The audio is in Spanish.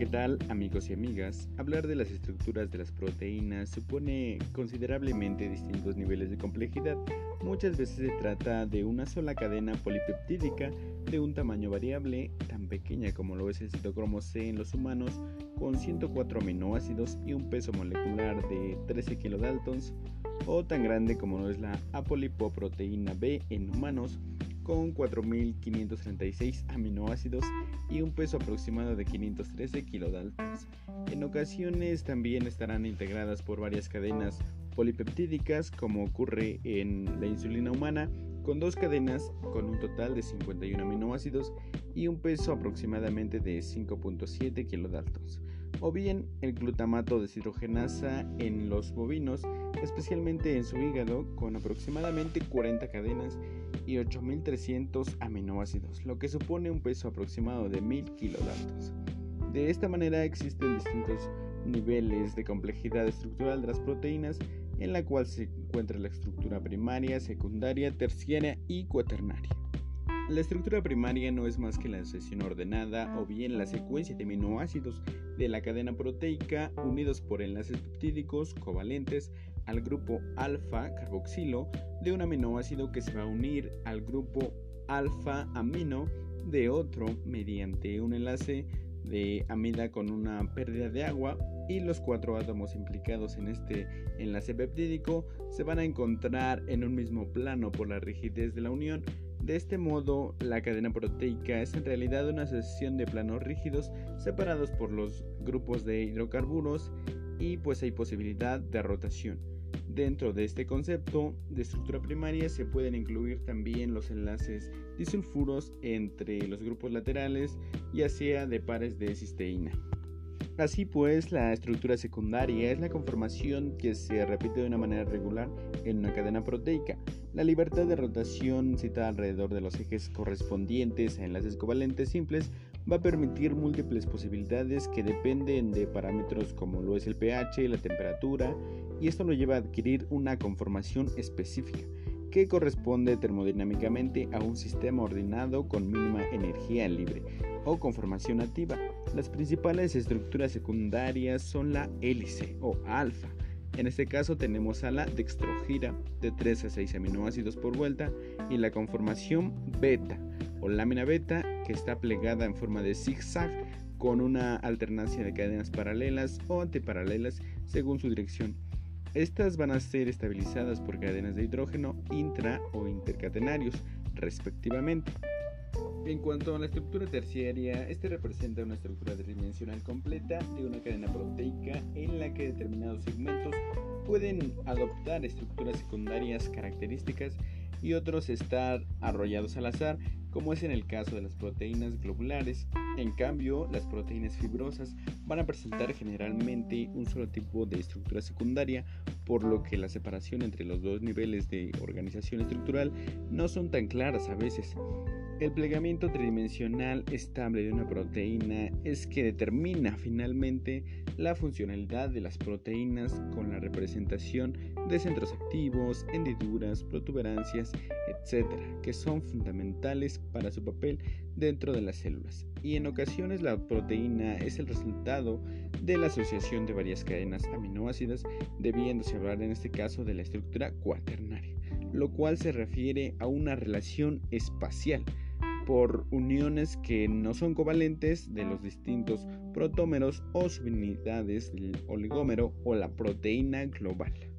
¿qué tal amigos y amigas? Hablar de las estructuras de las proteínas supone considerablemente distintos niveles de complejidad. Muchas veces se trata de una sola cadena polipeptídica de un tamaño variable, tan pequeña como lo es el citocromo C en los humanos, con 104 aminoácidos y un peso molecular de 13 kilodaltons, o tan grande como lo es la apolipoproteína B en humanos, con 4.536 aminoácidos y un peso aproximado de 513 kilodaltons. En ocasiones también estarán integradas por varias cadenas polipeptídicas como ocurre en la insulina humana con dos cadenas con un total de 51 aminoácidos y un peso aproximadamente de 5.7 kilodaltons o bien el glutamato de deshidrogenasa en los bovinos, especialmente en su hígado, con aproximadamente 40 cadenas y 8300 aminoácidos, lo que supone un peso aproximado de 1000 kilodaltos. De esta manera existen distintos niveles de complejidad estructural de las proteínas, en la cual se encuentra la estructura primaria, secundaria, terciaria y cuaternaria. La estructura primaria no es más que la sucesión ordenada o bien la secuencia de aminoácidos de la cadena proteica unidos por enlaces peptídicos covalentes al grupo alfa carboxilo de un aminoácido que se va a unir al grupo alfa amino de otro mediante un enlace de amida con una pérdida de agua y los cuatro átomos implicados en este enlace peptídico se van a encontrar en un mismo plano por la rigidez de la unión de este modo, la cadena proteica es en realidad una sucesión de planos rígidos separados por los grupos de hidrocarburos y pues hay posibilidad de rotación. Dentro de este concepto de estructura primaria se pueden incluir también los enlaces disulfuros entre los grupos laterales, ya sea de pares de cisteína. Así pues, la estructura secundaria es la conformación que se repite de una manera regular en una cadena proteica. La libertad de rotación citada alrededor de los ejes correspondientes a enlaces covalentes simples va a permitir múltiples posibilidades que dependen de parámetros como lo es el pH, la temperatura, y esto lo lleva a adquirir una conformación específica que corresponde termodinámicamente a un sistema ordenado con mínima energía libre o conformación nativa. Las principales estructuras secundarias son la hélice o alfa. En este caso tenemos a la dextrogira de 3 a 6 aminoácidos por vuelta y la conformación beta o lámina beta que está plegada en forma de zigzag con una alternancia de cadenas paralelas o antiparalelas según su dirección. Estas van a ser estabilizadas por cadenas de hidrógeno intra o intercatenarios, respectivamente. En cuanto a la estructura terciaria, este representa una estructura tridimensional completa de una cadena proteica en la que determinados segmentos pueden adoptar estructuras secundarias características y otros estar arrollados al azar, como es en el caso de las proteínas globulares. En cambio, las proteínas fibrosas van a presentar generalmente un solo tipo de estructura secundaria, por lo que la separación entre los dos niveles de organización estructural no son tan claras a veces. El plegamiento tridimensional estable de una proteína es que determina finalmente la funcionalidad de las proteínas con la representación de centros activos, hendiduras, protuberancias, etc., que son fundamentales para su papel dentro de las células. Y en ocasiones la proteína es el resultado de la asociación de varias cadenas aminoácidas, debiéndose hablar en este caso de la estructura cuaternaria, lo cual se refiere a una relación espacial por uniones que no son covalentes de los distintos protómeros o subunidades del oligómero o la proteína global.